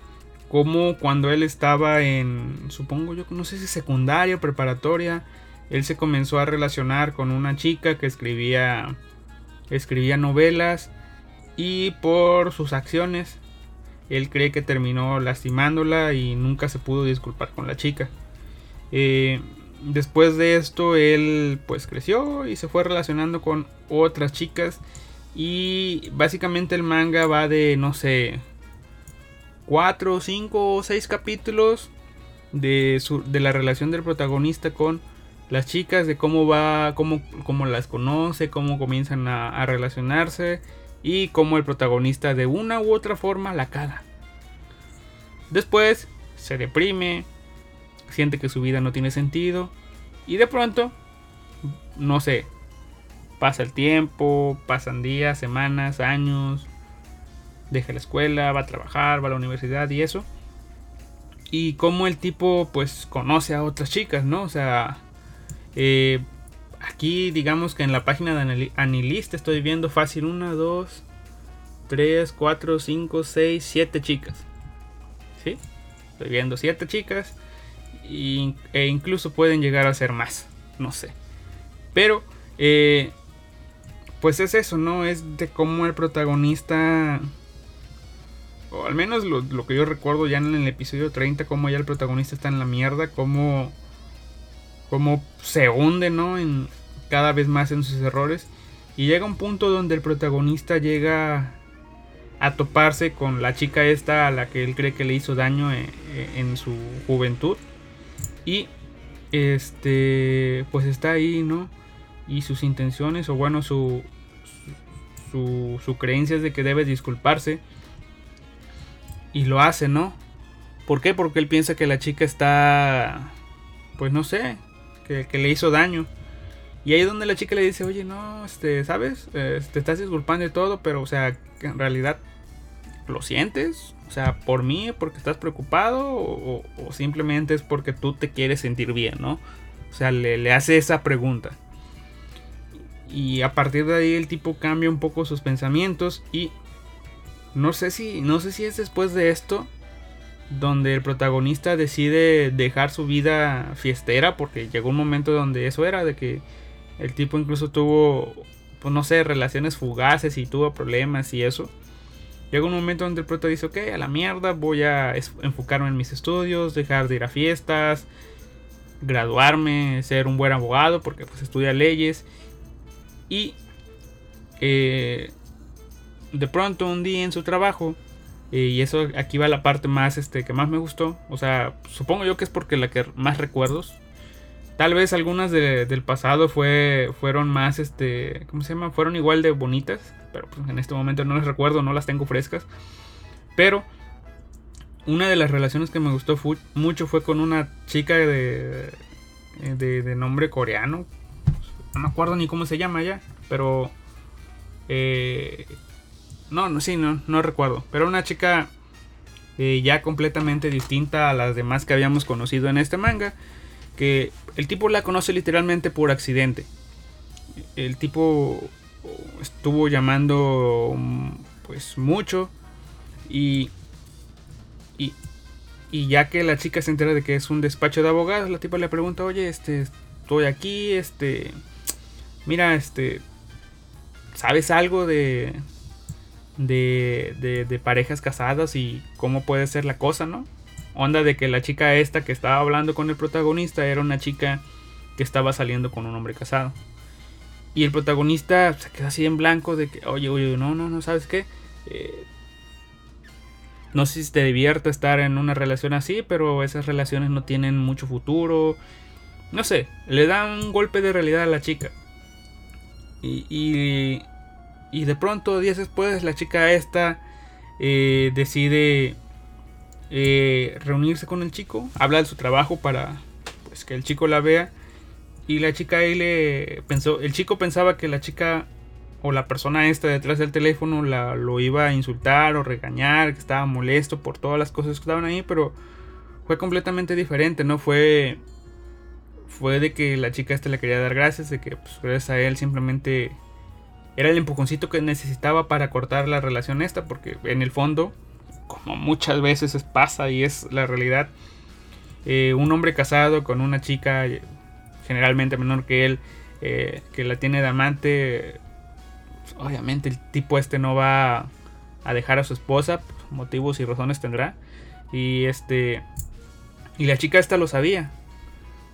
S1: Como cuando él estaba en, supongo yo, no sé si secundaria o preparatoria, él se comenzó a relacionar con una chica que escribía, escribía novelas y por sus acciones él cree que terminó lastimándola y nunca se pudo disculpar con la chica. Eh, después de esto, él pues creció y se fue relacionando con otras chicas. Y básicamente el manga va de, no sé, 4, 5 o 6 capítulos de, de la relación del protagonista con las chicas, de cómo va, cómo, cómo las conoce, cómo comienzan a relacionarse y cómo el protagonista de una u otra forma la caga. Después se deprime, siente que su vida no tiene sentido y de pronto, no sé, pasa el tiempo, pasan días, semanas, años, deja la escuela, va a trabajar, va a la universidad y eso. Y cómo el tipo pues conoce a otras chicas, ¿no? O sea, eh, aquí digamos que en la página de Anilist estoy viendo fácil 1, 2, 3, 4, 5, 6, 7 chicas. ¿Sí? Estoy viendo 7 chicas. e incluso pueden llegar a ser más. No sé. Pero, eh, pues es eso, ¿no? Es de cómo el protagonista... O al menos lo, lo, que yo recuerdo ya en el episodio 30, cómo ya el protagonista está en la mierda, cómo, cómo se hunde, ¿no? En, cada vez más en sus errores. Y llega un punto donde el protagonista llega a toparse con la chica esta a la que él cree que le hizo daño en, en su juventud. Y este, pues está ahí, ¿no? Y sus intenciones, o bueno, su, su, su creencia es de que debe disculparse. Y lo hace, ¿no? ¿Por qué? Porque él piensa que la chica está, pues no sé, que, le hizo daño. Y ahí es donde la chica le dice, oye, no, este, ¿sabes? te estás disculpando de todo, pero, o sea, en realidad lo sientes. O sea, por mí, porque estás preocupado, o, simplemente es porque tú te quieres sentir bien, ¿no? O sea, le, le, hace esa pregunta. Y a partir de ahí el tipo cambia un poco sus pensamientos y no sé si, no sé si es después de esto donde el protagonista decide dejar su vida fiestera porque llegó un momento donde eso era de que el tipo incluso tuvo pues no sé relaciones fugaces y tuvo problemas y eso. Llegó un momento donde el prota dice ok a la mierda voy a enfocarme en mis estudios dejar de ir a fiestas graduarme ser un buen abogado porque pues estudia leyes y eh, de pronto un día en su trabajo y eso aquí va la parte más este que más me gustó. O sea, supongo yo que es porque la que más recuerdos. Tal vez algunas del pasado fue, fueron más, este, ¿cómo se llama? Fueron igual de bonitas, pero pues, en este momento no las recuerdo, no las tengo frescas. Pero una de las relaciones que me gustó mucho fue con una chica de, de, de, nombre coreano. No me acuerdo ni cómo se llama ya, pero eh, no, no, sí, no, no recuerdo. Pero una chica eh, ya completamente distinta a las demás que habíamos conocido en este manga. Que el tipo la conoce literalmente por accidente. El tipo estuvo llamando pues mucho. Y, y, y ya que la chica se entera de que es un despacho de abogados, la tipa le pregunta, oye, este, estoy aquí, este, mira, este, ¿sabes algo de, de, de, parejas casadas y cómo puede ser la cosa, ¿no? Onda de que la chica esta que estaba hablando con el protagonista era una chica que estaba saliendo con un hombre casado. Y el protagonista se queda así en blanco de que, oye, oye, no, no, no, ¿sabes qué? Eh, no sé si te divierta estar en una relación así, pero esas relaciones no tienen mucho futuro. No sé, le da un golpe de realidad a la chica. y, y de pronto, días después, la chica esta eh, decide eh, reunirse con el chico, habla de su trabajo para pues, que el chico la vea. Y la chica ahí le pensó, el chico pensaba que la chica o la persona esta detrás del teléfono la, lo iba a insultar o regañar, que estaba molesto por todas las cosas que estaban ahí, pero fue completamente diferente, ¿no? Fue fue de que la chica esta le quería dar gracias, de que pues, gracias a él simplemente era el empujoncito que necesitaba para cortar la relación esta, porque en el fondo, como muchas veces pasa y es la realidad, eh, un hombre casado con una chica generalmente menor que él, eh, que la tiene de amante, obviamente el tipo este no va a dejar a su esposa, motivos y razones tendrá, y este, y la chica esta lo sabía,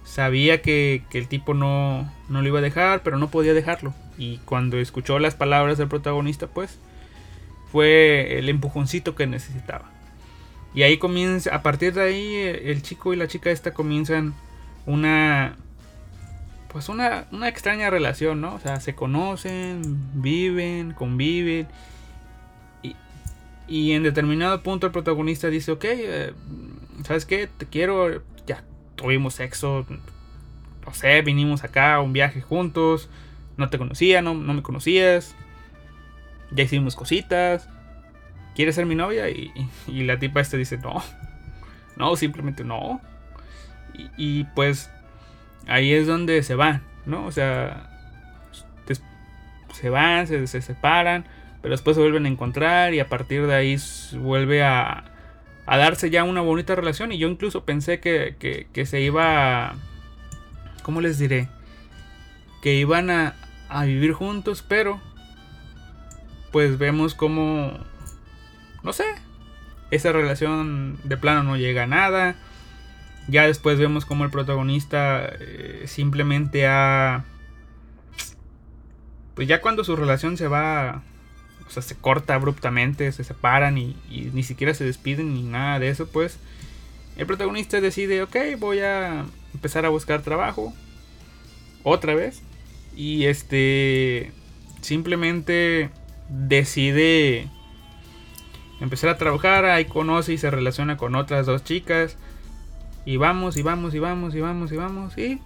S1: sabía que, que el tipo no, no lo iba a dejar, pero no podía dejarlo. Y cuando escuchó las palabras del protagonista, pues fue el empujoncito que necesitaba. Y ahí comienza, a partir de ahí, el chico y la chica esta comienzan una, pues una, una extraña relación, ¿no? O sea, se conocen, viven, conviven. Y, y en determinado punto el protagonista dice, ok, eh, ¿sabes qué? Te quiero, ya tuvimos sexo, no sé, vinimos acá un viaje juntos no te conocía, no, no me conocías. Ya hicimos cositas. ¿Quieres ser mi novia? Y, la tipa este dice, no. No, simplemente no. Y, pues ahí es donde se van, ¿no? O sea, se van, se, separan, pero después se vuelven a encontrar y a partir de ahí vuelve a, a darse ya una bonita relación. Y yo incluso pensé que, que, que se iba... A, ¿Cómo les diré? Que iban a, a vivir juntos, pero pues vemos como, no sé, esa relación de plano no llega a nada. Ya después vemos como el protagonista eh, simplemente ha... Pues ya cuando su relación se va... O sea, se corta abruptamente, se separan y, y ni siquiera se despiden ni nada de eso, pues el protagonista decide, ok, voy a empezar a buscar trabajo. Otra vez. Y este simplemente decide empezar a trabajar, ahí conoce y se relaciona con otras dos chicas. Y vamos, y vamos, y vamos, y vamos, y vamos. Y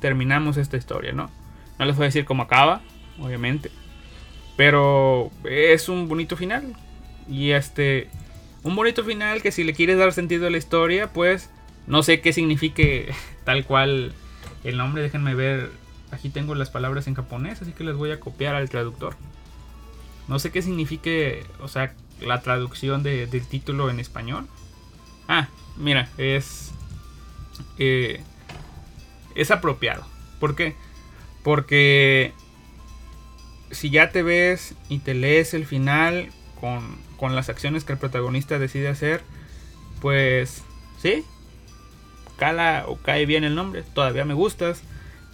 S1: terminamos esta historia, ¿no? No les voy a decir cómo acaba, obviamente. Pero es un bonito final. Y este... Un bonito final que si le quieres dar sentido a la historia, pues no sé qué signifique tal cual el nombre. Déjenme ver Aquí tengo las palabras en japonés, así que les voy a copiar al traductor. No sé qué signifique, o sea, la traducción del título en español. Ah, mira, es... Eh, es apropiado. ¿Por qué? Porque si ya te ves y te lees el final con, con las acciones que el protagonista decide hacer, pues sí, cala o cae bien el nombre, todavía me gustas.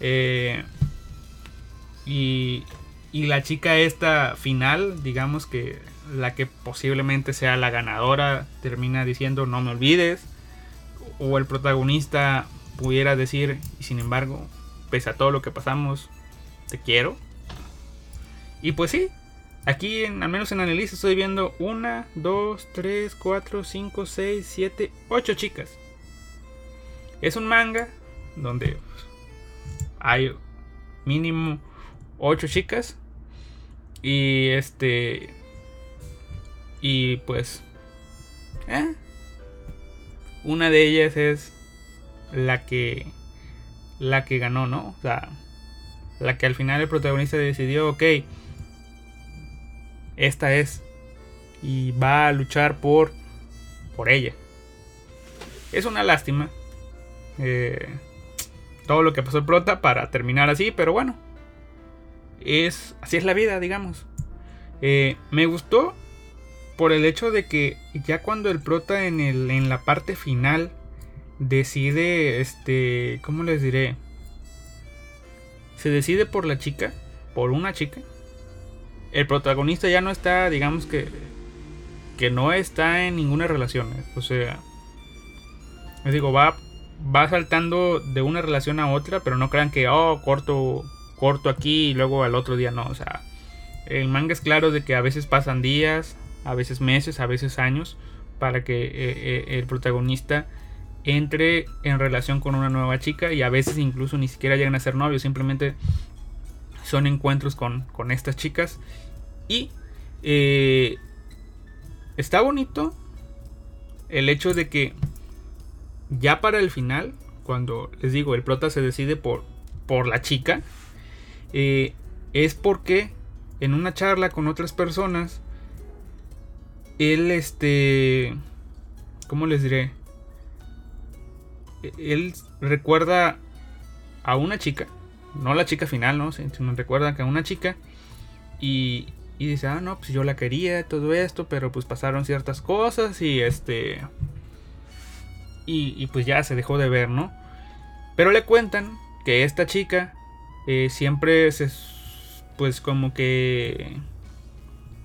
S1: Eh, y, y la chica esta final, digamos que la que posiblemente sea la ganadora, termina diciendo no me olvides. O el protagonista pudiera decir, y sin embargo, pese a todo lo que pasamos, te quiero. Y pues sí, aquí en, al menos en Annalise estoy viendo una, dos, tres, cuatro, cinco, seis, siete, ocho chicas. Es un manga donde hay mínimo ocho chicas. Y este. Y pues. ¿eh? Una de ellas es la que. La que ganó, ¿no? O sea. La que al final el protagonista decidió, ok. Esta es. Y va a luchar por. Por ella. Es una lástima eh, todo lo que pasó el prota para terminar así, pero bueno. Es, así es la vida, digamos. Eh, me gustó por el hecho de que ya cuando el prota en, el, en la parte final decide, este, ¿cómo les diré? Se decide por la chica, por una chica. El protagonista ya no está, digamos que, que no está en ninguna relación. O sea, les digo, va va saltando de una relación a otra, pero no crean que, oh, corto, corto aquí y luego al otro día no. O sea, el manga es claro de que a veces pasan días, a veces meses, a veces años, para que eh, eh, el protagonista entre en relación con una nueva chica y a veces incluso ni siquiera llegan a ser novios, simplemente son encuentros con, con estas chicas. Y eh, está bonito el hecho de que ya para el final, cuando les digo, el prota se decide por, por la chica, eh, es porque en una charla con otras personas, él, este, ¿cómo les diré? Él recuerda a una chica, no la chica final, ¿no? Sino recuerda que a una chica y, y dice, ah, no, pues yo la quería, todo esto, pero pues pasaron ciertas cosas y este y, pues ya se dejó de ver, ¿no? Pero le cuentan que esta chica eh, siempre se... Pues como que...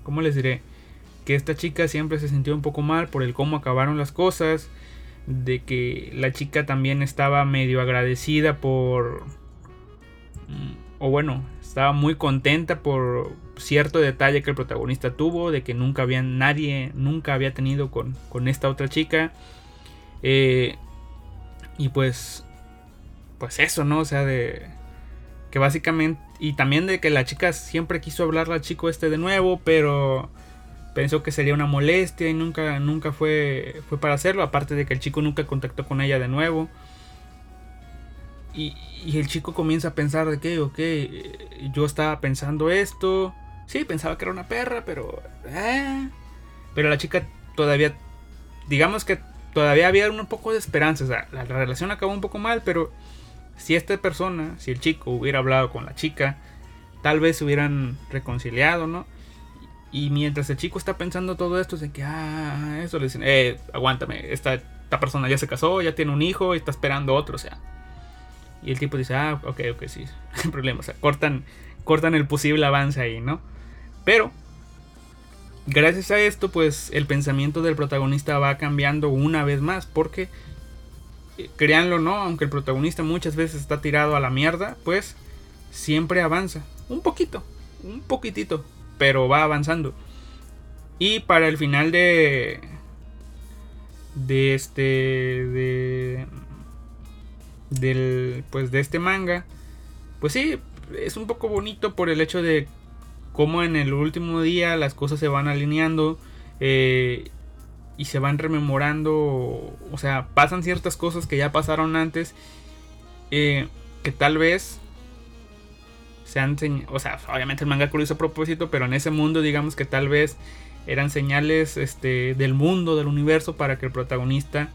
S1: ¿Cómo les diré? Que esta chica siempre se sintió un poco mal por el cómo acabaron las cosas. De que la chica también estaba medio agradecida por... Mm, o bueno, estaba muy contenta por cierto detalle que el protagonista tuvo. De que nunca había nadie, nunca había tenido con, con esta otra chica. Eh, y pues, pues eso, ¿no? O sea, de que básicamente, y también de que la chica siempre quiso hablarle al chico este de nuevo, pero pensó que sería una molestia y nunca, nunca fue, fue para hacerlo, aparte de que el chico nunca contactó con ella de nuevo. Y, y el chico comienza a pensar de que, ok, yo estaba pensando esto. Sí, pensaba que era una perra, pero... Eh. Pero la chica todavía, digamos que todavía había un poco de esperanza. O sea, la, relación acabó un poco mal, pero si esta persona, si el chico hubiera hablado con la chica, tal vez se hubieran reconciliado, ¿no? Y mientras el chico está pensando todo esto, de que, ah, eso le dicen, eh, aguántame, esta, esta persona ya se casó, ya tiene un hijo y está esperando otro, o sea. Y el tipo dice, ah, ok, ok, sí, no hay problema, o sea, cortan, cortan el posible avance ahí, ¿no? Pero gracias a esto, pues el pensamiento del protagonista va cambiando una vez más, porque, eh, créanlo no, aunque el protagonista muchas veces está tirado a la mierda, pues siempre avanza, un poquito, un poquitito, pero va avanzando. Y para el final de, de este, de, del, pues de este manga, pues sí, es un poco bonito por el hecho de cómo en el último día las cosas se van alineando eh, y se van rememorando, o sea, pasan ciertas cosas que ya pasaron antes, eh, que tal vez se han, o sea, obviamente el manga lo hizo a propósito, pero en ese mundo digamos que tal vez eran señales este, del mundo, del universo, para que el protagonista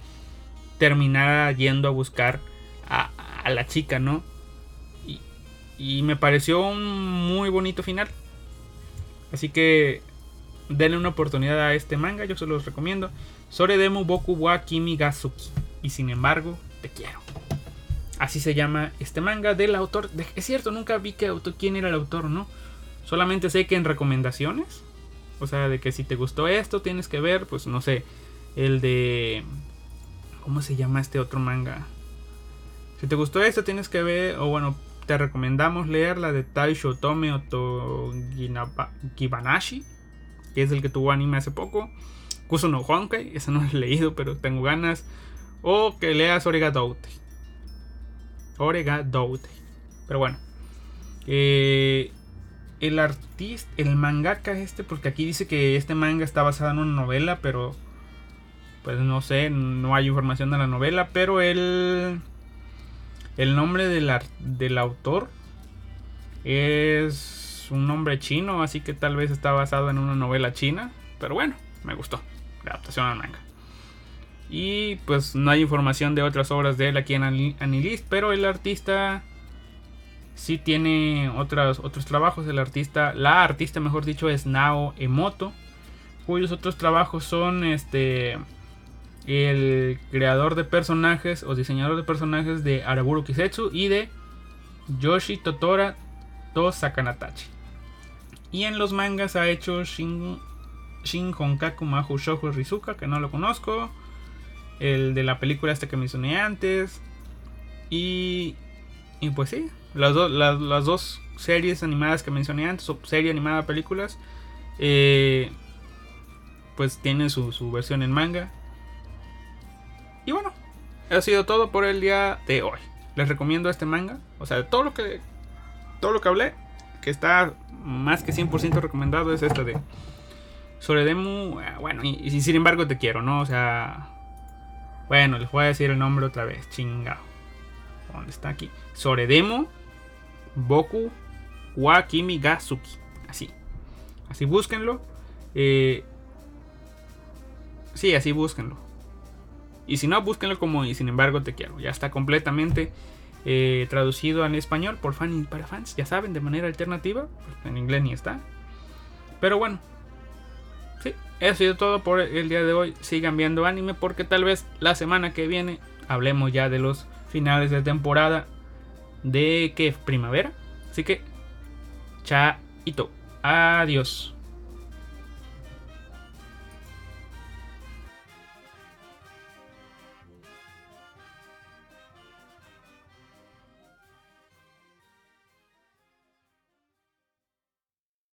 S1: terminara yendo a buscar a, la chica, ¿no? Y, me pareció un muy bonito final. Así que denle una oportunidad a este manga, yo se los recomiendo. Soredemu Boku wa Kimi Gazuki. Y sin embargo, te quiero. Así se llama este manga del autor. Es cierto, nunca vi que autor, quién era el autor, ¿no? Solamente sé que en recomendaciones o sea, de que si te gustó esto, tienes que ver, pues no sé, el de... ¿Cómo se llama este otro manga? Si te gustó esto, tienes que ver, o bueno, te recomendamos leer la de Taisho Tome Oto Kibanashi, que es el que tuvo anime hace poco. Kuso no Honkai, ese no lo he leído, pero tengo ganas. O que leas Orega Doute. Doute. Pero bueno. Eh, el artista, el mangaka este, porque aquí dice que este manga está basado en una novela, pero pues no sé, no hay información de la novela, pero el el nombre del, del autor es un nombre chino, así que tal vez está basado en una novela china, pero bueno, me gustó la adaptación al manga. Y pues no hay información de otras obras de él aquí en Anilist, pero el artista sí tiene otros, otros trabajos. El artista, la artista mejor dicho, es Nao Emoto. Cuyos otros trabajos son este el creador de personajes o diseñador de personajes de Araburu Kisetsu y de Yoshi Totora to Sakanatachi. Y en los mangas ha hecho Shin, Shin Honkaku Mahu Shoujo Rizuka, que no lo conozco. El de la película este que mencioné antes. Y, y pues sí, las, las, dos series animadas que mencioné antes, o serie animada películas, eh, pues tienen su, versión en manga. Y bueno, ha sido todo por el día de hoy. Les recomiendo este manga. O sea, todo lo que todo lo que hablé, que está más que 100% recomendado, es este de Soredemu. Eh, bueno, y, sin embargo te quiero, ¿no? O sea, bueno, les voy a decir el nombre otra vez. Chingao. ¿Dónde está aquí? Soredemo Boku wa Kimi. Así. Así búsquenlo. Eh, sí, así búsquenlo. Y si no, búsquenlo como y sin embargo te quiero. Ya está completamente eh, traducido al español por fan y para fans. Ya saben, de manera alternativa. En inglés ni está. Pero bueno. Sí, eso ha todo por el día de hoy. Sigan viendo anime porque tal vez la semana que viene hablemos ya de los finales de temporada de que primavera. Así que, chaito. Adiós.